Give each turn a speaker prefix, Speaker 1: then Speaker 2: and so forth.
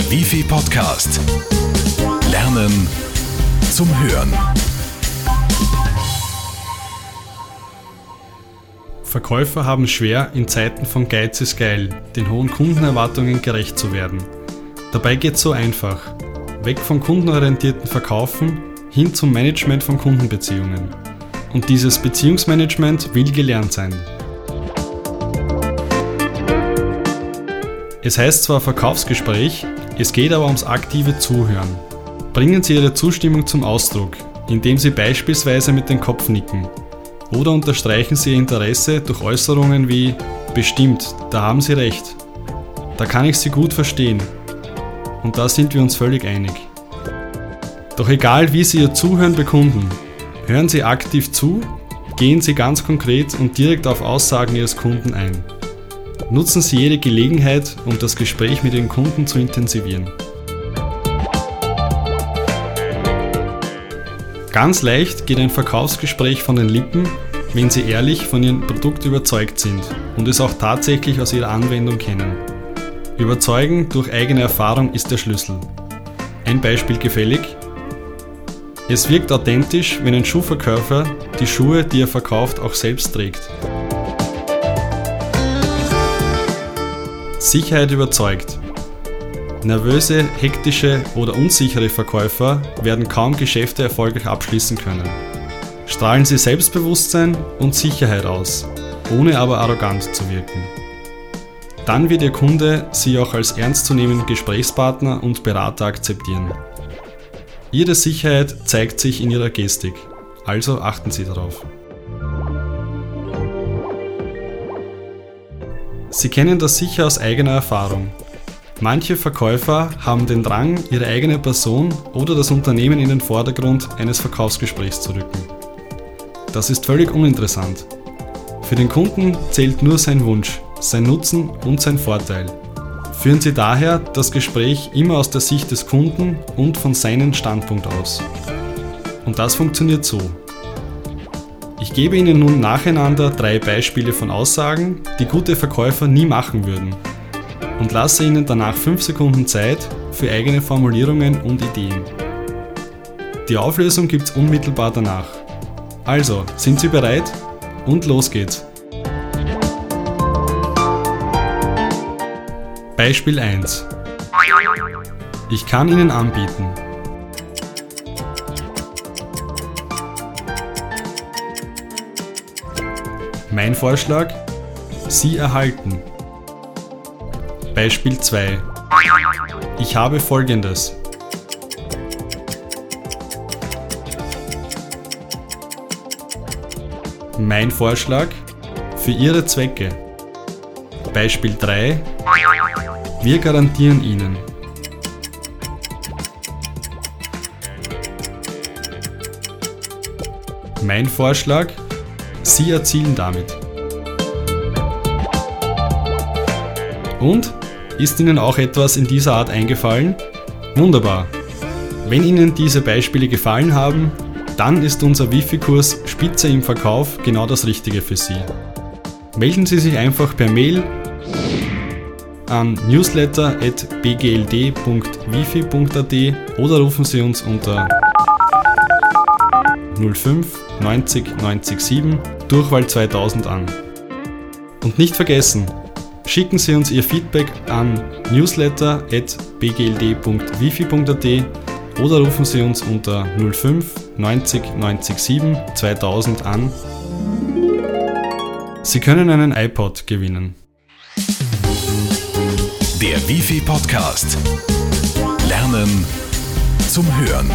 Speaker 1: Der Wifi Podcast. Lernen zum Hören.
Speaker 2: Verkäufer haben schwer, in Zeiten von Geiz ist geil, den hohen Kundenerwartungen gerecht zu werden. Dabei geht's so einfach. Weg vom kundenorientierten Verkaufen hin zum Management von Kundenbeziehungen. Und dieses Beziehungsmanagement will gelernt sein. Es heißt zwar Verkaufsgespräch, es geht aber ums aktive Zuhören. Bringen Sie Ihre Zustimmung zum Ausdruck, indem Sie beispielsweise mit dem Kopf nicken. Oder unterstreichen Sie Ihr Interesse durch Äußerungen wie Bestimmt, da haben Sie recht. Da kann ich Sie gut verstehen. Und da sind wir uns völlig einig. Doch egal wie Sie Ihr Zuhören bekunden, hören Sie aktiv zu, gehen Sie ganz konkret und direkt auf Aussagen Ihres Kunden ein. Nutzen Sie jede Gelegenheit, um das Gespräch mit Ihren Kunden zu intensivieren. Ganz leicht geht ein Verkaufsgespräch von den Lippen, wenn Sie ehrlich von Ihrem Produkt überzeugt sind und es auch tatsächlich aus Ihrer Anwendung kennen. Überzeugen durch eigene Erfahrung ist der Schlüssel. Ein Beispiel gefällig? Es wirkt authentisch, wenn ein Schuhverkäufer die Schuhe, die er verkauft, auch selbst trägt. Sicherheit überzeugt. Nervöse, hektische oder unsichere Verkäufer werden kaum Geschäfte erfolgreich abschließen können. Strahlen sie Selbstbewusstsein und Sicherheit aus, ohne aber arrogant zu wirken. Dann wird Ihr Kunde Sie auch als ernstzunehmenden Gesprächspartner und Berater akzeptieren. Ihre Sicherheit zeigt sich in Ihrer Gestik, also achten Sie darauf. Sie kennen das sicher aus eigener Erfahrung. Manche Verkäufer haben den Drang, ihre eigene Person oder das Unternehmen in den Vordergrund eines Verkaufsgesprächs zu rücken. Das ist völlig uninteressant. Für den Kunden zählt nur sein Wunsch, sein Nutzen und sein Vorteil. Führen Sie daher das Gespräch immer aus der Sicht des Kunden und von seinem Standpunkt aus. Und das funktioniert so. Ich gebe Ihnen nun nacheinander drei Beispiele von Aussagen, die gute Verkäufer nie machen würden und lasse Ihnen danach 5 Sekunden Zeit für eigene Formulierungen und Ideen. Die Auflösung gibt's unmittelbar danach. Also, sind Sie bereit? Und los geht's! Beispiel 1 Ich kann Ihnen anbieten Mein Vorschlag? Sie erhalten. Beispiel 2. Ich habe folgendes. Mein Vorschlag? Für Ihre Zwecke. Beispiel 3. Wir garantieren Ihnen. Mein Vorschlag? Sie erzielen damit. Und? Ist Ihnen auch etwas in dieser Art eingefallen? Wunderbar. Wenn Ihnen diese Beispiele gefallen haben, dann ist unser Wifi-Kurs Spitze im Verkauf genau das Richtige für Sie. Melden Sie sich einfach per Mail an newsletter.bgld.wifi.at oder rufen Sie uns unter 05 90 90 7 Durchwahl 2000 an. Und nicht vergessen, schicken Sie uns Ihr Feedback an newsletter.bgld.wifi.at oder rufen Sie uns unter 05 90 90 7 2000 an. Sie können einen iPod gewinnen.
Speaker 1: Der Wifi Podcast. Lernen zum Hören.